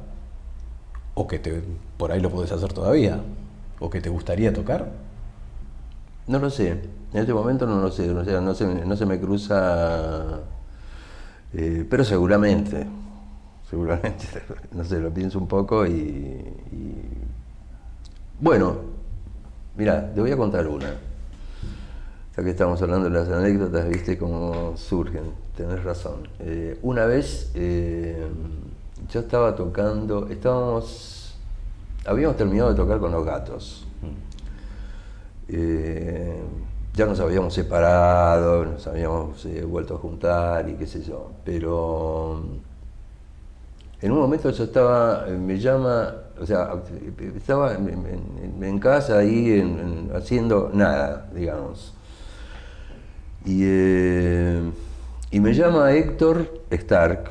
o que te, por ahí lo podés hacer todavía? ¿O que te gustaría tocar? No lo sé, en este momento no lo sé, no, se, no se me cruza, eh, pero seguramente, seguramente, [LAUGHS] no sé, lo pienso un poco y bueno, Mira, te voy a contar una. Ya que estamos hablando de las anécdotas, viste cómo surgen, tenés razón. Eh, una vez eh, yo estaba tocando, estábamos, habíamos terminado de tocar con los gatos. Eh, ya nos habíamos separado, nos habíamos vuelto a juntar y qué sé yo, pero en un momento yo estaba, me llama, o sea, estaba en, casa ahí haciendo nada, digamos. Y, eh, y me llama Héctor Stark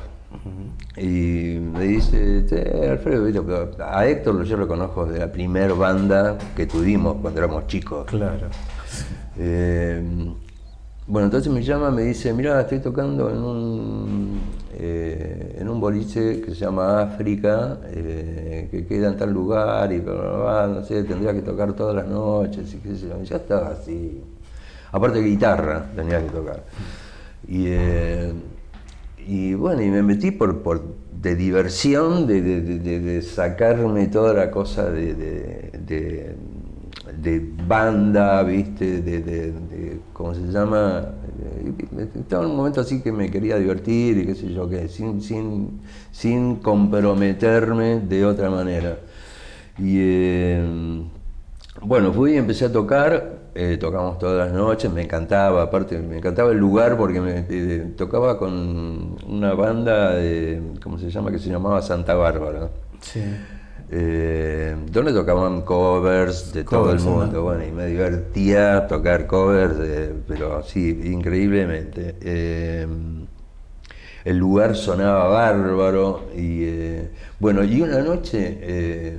y me dice, Alfredo, a Héctor yo lo conozco de la primera banda que tuvimos cuando éramos chicos. Claro. Eh, bueno, entonces me llama, me dice, mira, estoy tocando en un, eh, en un boliche que se llama África, eh, que queda en tal lugar y no sé, tendría que tocar todas las noches y qué sé yo. Ya estaba así. Aparte de guitarra tenía que tocar. Y, eh, y bueno, y me metí por, por de diversión, de, de, sacarme toda la cosa de de banda, ¿viste? De, de, ¿cómo se llama? Estaba en un momento así que me quería divertir y qué sé yo, qué, sin, sin, sin comprometerme de otra manera. Y eh, bueno, fui y empecé a tocar, eh, tocamos todas las noches, me encantaba, aparte me encantaba el lugar porque me, eh, tocaba con una banda de, ¿cómo se llama? que se llamaba Santa Bárbara. Sí eh, donde tocaban covers de todo el mundo. Bueno, y me divertía tocar covers, pero así, increíblemente. Eh, el lugar sonaba bárbaro y eh, bueno, y una noche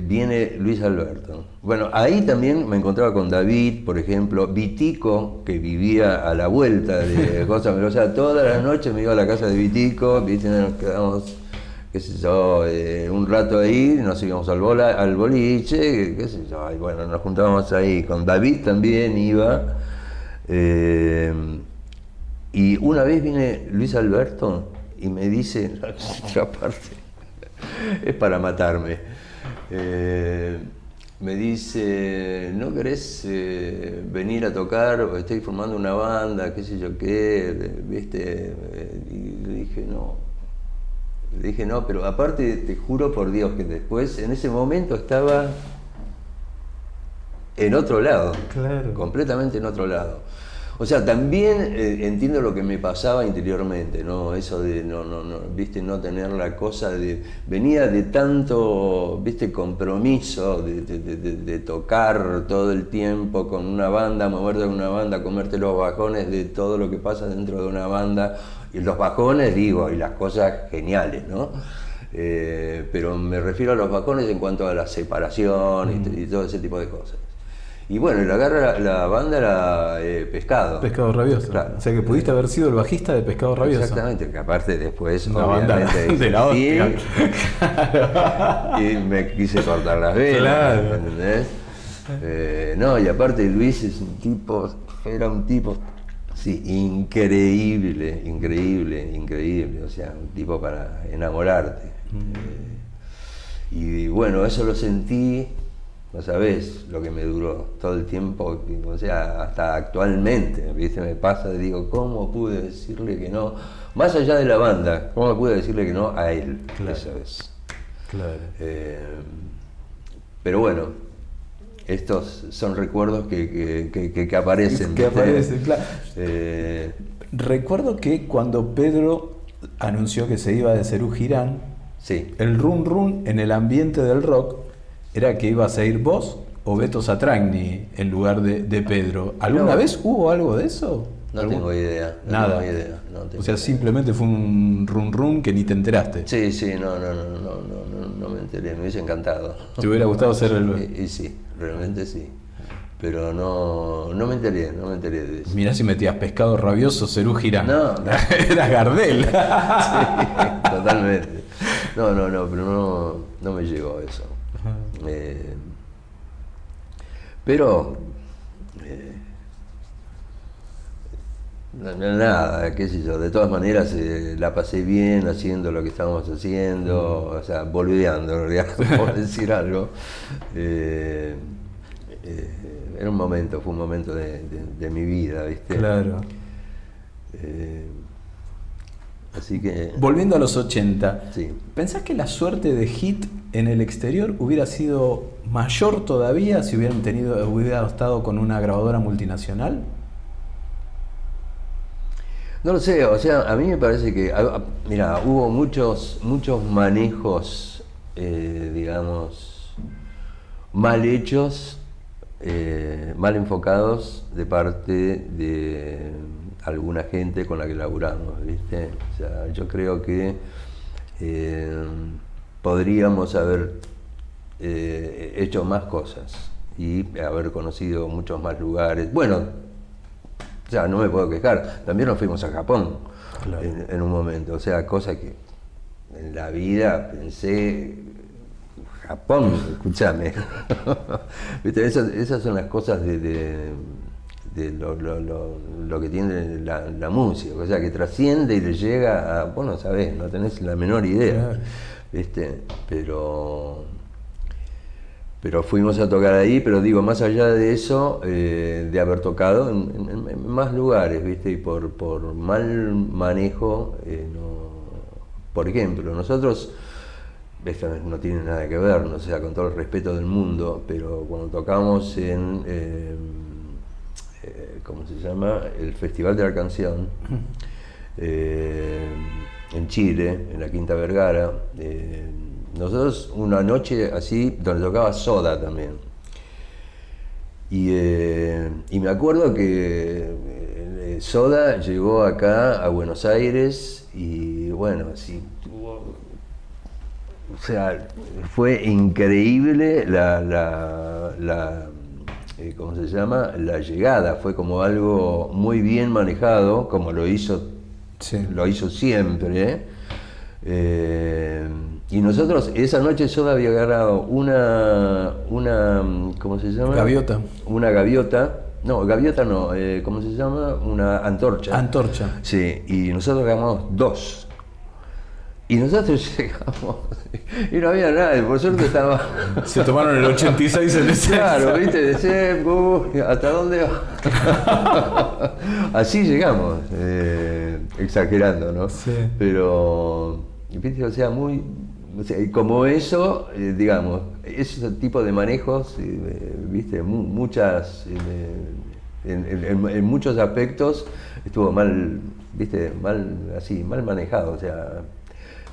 viene Luis Alberto. Bueno, ahí también me encontraba con David, por ejemplo, Vitico, que vivía a la vuelta de cosas, o sea, todas las noches me iba a la casa de Vitico, ¿viste? nos quedamos qué sé yo, eh, un rato ahí, nos íbamos al, boliche, qué sé yo, y bueno, nos juntábamos ahí, con David también iba, eh, y una vez viene Luis Alberto y me dice, [LAUGHS] la otra parte, [LAUGHS] es para matarme, eh, me dice, ¿no querés venir a tocar? Estoy formando una banda, qué sé yo qué, viste, y le dije, no, le dije, no, pero aparte te juro por Dios que después, en ese momento estaba en otro lado, claro. completamente en otro lado. O sea, también eh, entiendo lo que me pasaba interiormente, ¿no? Eso de no, no, no, viste, no tener la cosa de. venía de tanto, viste, compromiso de, de, tocar todo el tiempo con una banda, moverte con una banda, comerte los bajones de todo lo que pasa dentro de una banda. Y los bajones, digo, y las cosas geniales, ¿no? Eh, pero me refiero a los bajones en cuanto a la separación y todo ese tipo de cosas. Y bueno, y la, agarra, la, banda era eh, Pescado. Pescado Rabioso. O sea que pudiste haber sido el bajista de Pescado Rabioso. Exactamente, que aparte después Una banda de la hostia. [LAUGHS] y me quise cortar las venas, claro. ¿entendés? Eh, no, y aparte Luis es un tipo, era un tipo, sí, increíble, increíble, increíble, o sea, un tipo para enamorarte. Mm. Eh, y bueno, eso lo sentí no sabes lo que me duró todo el tiempo, o sea, hasta actualmente, ¿viste? Me pasa, digo, ¿cómo pude decirle que no? Más allá de la banda, ¿cómo pude decirle que no a él esa vez? Claro. Eh, pero bueno, estos son recuerdos que, que, aparecen. Que aparecen, claro. Eh, Recuerdo que cuando Pedro anunció que se iba de Cerú Girán, sí. el run run en el ambiente del rock era que ibas a ir vos o Beto Satragni en lugar de, Pedro. ¿Alguna vez hubo algo de eso? No tengo idea. Nada. idea, o sea, simplemente fue un run run que ni te enteraste. Sí, sí, no, no, no, no, no, no me enteré, me hubiese encantado. ¿Te hubiera gustado ser el.? [LAUGHS] Y, sí, realmente sí. Pero no, no me enteré, no me enteré de eso. Mirá si metías pescado rabioso, Cerú Girán. No, [LAUGHS] no. Era Gardel. [LAUGHS] sí, totalmente. No, no, no, pero no, no me llegó eso. Eh, pero nada, qué sé yo, de todas maneras eh, la pasé bien haciendo lo que estábamos haciendo, o sea, boludeando en realidad, [LAUGHS] por [LAUGHS] decir algo. era un momento, fue un momento de, mi vida, ¿viste? Claro. Así que. Volviendo a los 80, sí. ¿pensás que la suerte de hit en el exterior hubiera sido mayor todavía si hubieran tenido, hubiera estado con una grabadora multinacional? No lo sé, o sea, a mí me parece que, mira, hubo muchos, muchos manejos, eh, digamos, mal hechos, eh, mal enfocados de parte de alguna gente con la que laburamos, ¿viste? O sea, yo creo que eh, podríamos haber hecho más cosas y haber conocido muchos más lugares. Bueno, sea, no me puedo quejar. También nos fuimos a Japón en, un momento. O sea, cosa que en la vida pensé, Japón, escúchame. [LAUGHS] esas, son las cosas de, lo, que tiene la, música. O sea, que trasciende y le llega a, vos no sabés, no tenés la menor idea. ¿Viste? Pero pero fuimos a tocar ahí, pero digo, más allá de eso, eh, de haber tocado en, más lugares, ¿viste? Y por, por mal manejo, eh, por ejemplo, nosotros, esto no tiene nada que ver, no sea, con todo el respeto del mundo, pero cuando tocamos en, eh, ¿cómo se llama? El Festival de la Canción, en Chile, en la Quinta Vergara, nosotros una noche así, donde tocaba Soda también. Y, eh, me acuerdo que eh, Soda llegó acá a Buenos Aires y bueno, así tuvo... O sea, fue increíble la, la, eh, ¿cómo se llama? La llegada, fue como algo muy bien manejado, como lo hizo, lo hizo siempre. Y nosotros, esa noche Soda había agarrado una, una, ¿cómo se llama? Gaviota. Una gaviota. No, gaviota no, eh, ¿cómo se llama? Una antorcha. Antorcha. Sí, y nosotros agarramos dos. Y nosotros [LAUGHS] llegamos y no había nada, por suerte estaba. [LAUGHS] Se tomaron el 86 en ese. Claro, viste, de ¿hasta dónde va? [LAUGHS] Así llegamos, eh, exagerando, ¿no? Sí. Pero, viste, o sea, muy, como eso, eh, digamos, ese tipo de manejos, eh, viste, muchas, eh, en, muchos aspectos estuvo mal, viste, mal, así, mal manejado, o sea,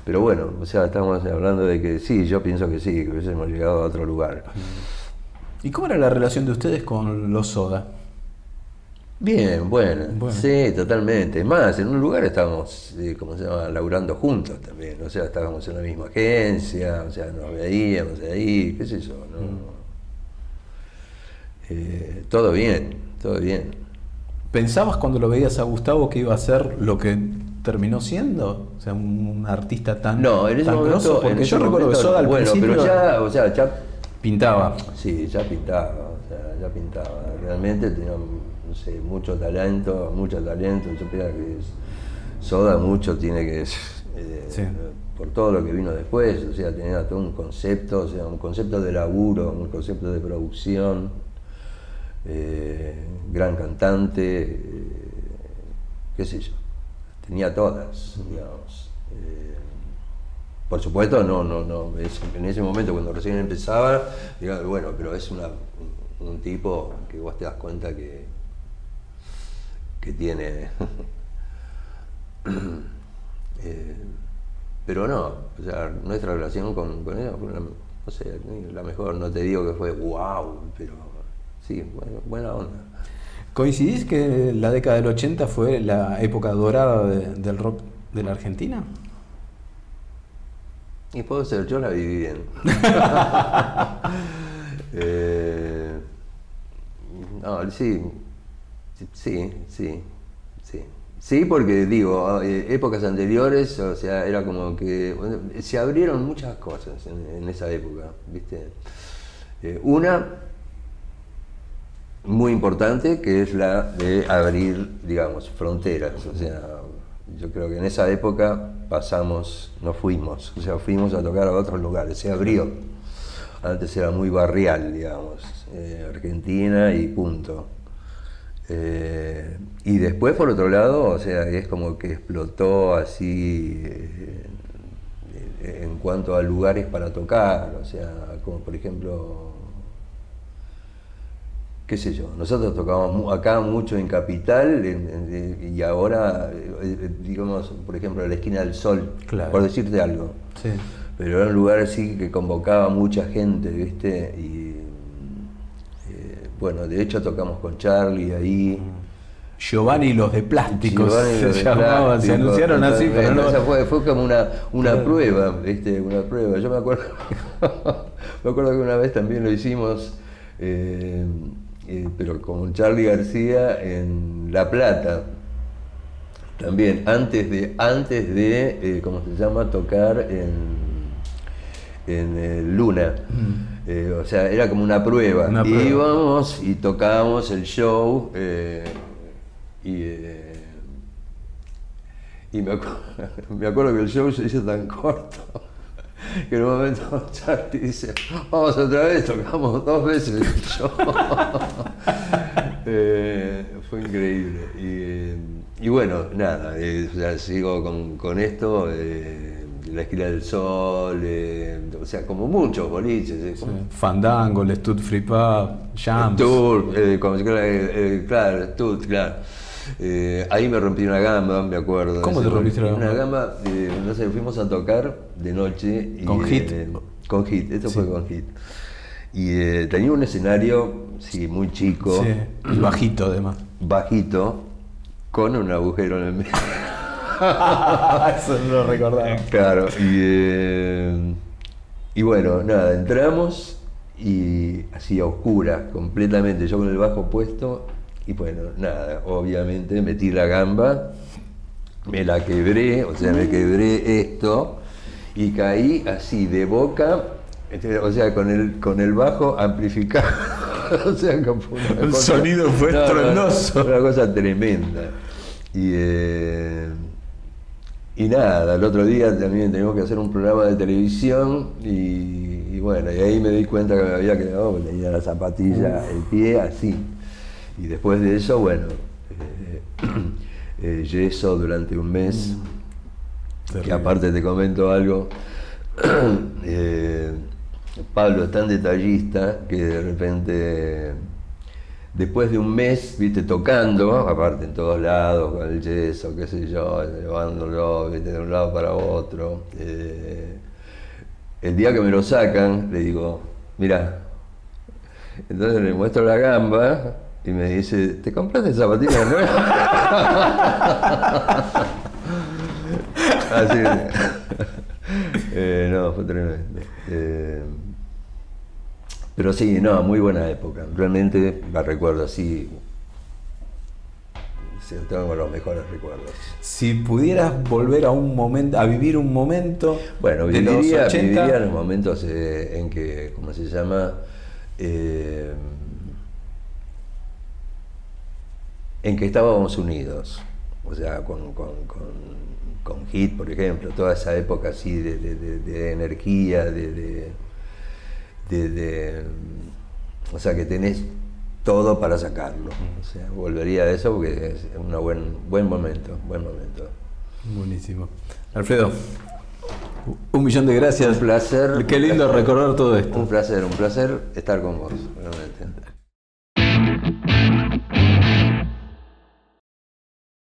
pero bueno, o sea, estamos hablando de que sí, yo pienso que sí, que hubiésemos llegado a otro lugar. ¿Y cómo era la relación de ustedes con los Soda? Bien, bueno, sí, totalmente. Más, en un lugar estábamos, eh, como se llama, laburando juntos también, o sea, estábamos en la misma agencia, o sea, nos veíamos ahí, qué sé yo, ¿no? Mm. Eh, todo bien, todo bien. ¿Pensabas cuando lo veías a Gustavo que iba a ser lo que terminó siendo? O sea, un, artista tan No, en ese momento, porque yo recuerdo que Soda al bueno, pero ya, o sea, ya pintaba. Sí, ya pintaba, o sea, ya pintaba. Realmente tenía mucho talento, mucho talento. Yo creo que Soda mucho tiene que, eh, por todo lo que vino después, o sea, tenía todo un concepto, o sea, un concepto de laburo, un concepto de producción, eh, gran cantante, eh, qué sé yo, tenía todas, digamos. por supuesto, no, no, no, en ese momento cuando recién empezaba, digamos, bueno, pero es un tipo que vos te das cuenta que que tiene. [LAUGHS] Eh, pero no, o sea, nuestra relación con, con ella fue, la, no sé, la mejor, no te digo que fue wow, pero sí, buena onda. ¿Coincidís que la década del 80 fue la época dorada del rock de la Argentina? Y puedo ser, yo la viví bien. [LAUGHS] [LAUGHS] eh, no, sí, Sí, sí, sí. Sí, porque digo, eh, épocas anteriores, o sea, era como que se abrieron muchas cosas en, esa época, ¿viste? Eh, una muy importante que es la de abrir, digamos, fronteras, o sea, yo creo que en esa época pasamos, no fuimos, o sea, fuimos a tocar a otros lugares, se abrió. Antes era muy barrial, digamos, eh, Argentina y punto. Eh, y después, por otro lado, o sea, es como que explotó así eh, en cuanto a lugares para tocar, o sea, como por ejemplo, qué sé yo, nosotros tocábamos acá mucho en Capital y ahora, eh, digamos, por ejemplo, la esquina del Sol, por decirte algo. Sí. Pero era un lugar así que convocaba mucha gente, ¿viste? Y eh, bueno, de hecho tocamos con Charlie ahí. Giovanni y los de plásticos se llamaban, se anunciaron así, pero no. fue, fue como una, una prueba, ¿viste? Una prueba. Yo me acuerdo, [LAUGHS] me acuerdo que una vez también lo hicimos, eh, eh, pero con Charlie García en La Plata. También, antes de, antes de ¿cómo se llama?, tocar en en Luna. Mm. O sea, era como una prueba. Íbamos y tocábamos el show y, eh, y [LAUGHS] me, acuerdo, que el show se hizo tan corto [LAUGHS] que en un momento [LAUGHS] Charlie dice, vamos otra vez, tocamos dos veces el show. Eh, fue increíble. Y, bueno, nada, eh, sigo con, esto, la esquina del sol, o sea, como muchos boliches. Fandango, el Stud Free Pub, Jams. Tour, claro, Stud, claro. Eh, ahí me rompí una gamba, me acuerdo. ¿Cómo te rompiste una gamba? Una gamba, eh, no sé, fuimos a tocar de noche. Y, ¿Con hit? Eh, con hit, esto fue con hit. Y tenía un escenario, sí, muy chico. Sí, bajito además. Bajito, con un agujero en el medio. [LAUGHS] Eso no lo recordaba. Claro, y, y bueno, nada, entramos y así a oscuras, completamente, yo con el bajo puesto y bueno, nada, obviamente metí la gamba, me la quebré, o sea, me quebré esto y caí así de boca, este, o sea, con el, con el bajo amplificado. [LAUGHS] o sea, el sonido fue truenoso. una cosa tremenda. Y, eh, y nada, el otro día también teníamos que hacer un programa de televisión y, bueno, y ahí me di cuenta que me había quedado, tenía la zapatilla, el pie así. Y después de eso, bueno, eh, [CLEARS THROAT] eh, yeso durante un mes. Mm. aparte te comento algo. [CLEARS THROAT] Eh, Pablo es tan detallista que de repente, después de un mes, viste, tocando, aparte en todos lados, con el yeso, qué sé yo, llevándolo de un lado para otro. el día que me lo sacan, le digo, mira, entonces le muestro la gamba y me dice, ¿te compraste zapatillas nuevas? [LAUGHS] Así eh, no, fue tremendo. Eh, pero sí, no, muy buena época. Realmente la recuerdo así. tengo los mejores recuerdos. Si pudieras volver a un momento, a vivir un momento. Bueno, viviría, viviría en los momentos eh, en que, ¿cómo se llama? Eh, en que estábamos unidos, o sea, con, con, con, Hit, por ejemplo, toda esa época así de, de, energía, de, de, o sea, que tenés todo para sacarlo. O sea, volvería a eso porque es un buen, buen momento, buen momento. Buenísimo. Alfredo, un millón de gracias. Un placer. Qué lindo recordar todo esto. Un placer, un placer estar con vos, realmente.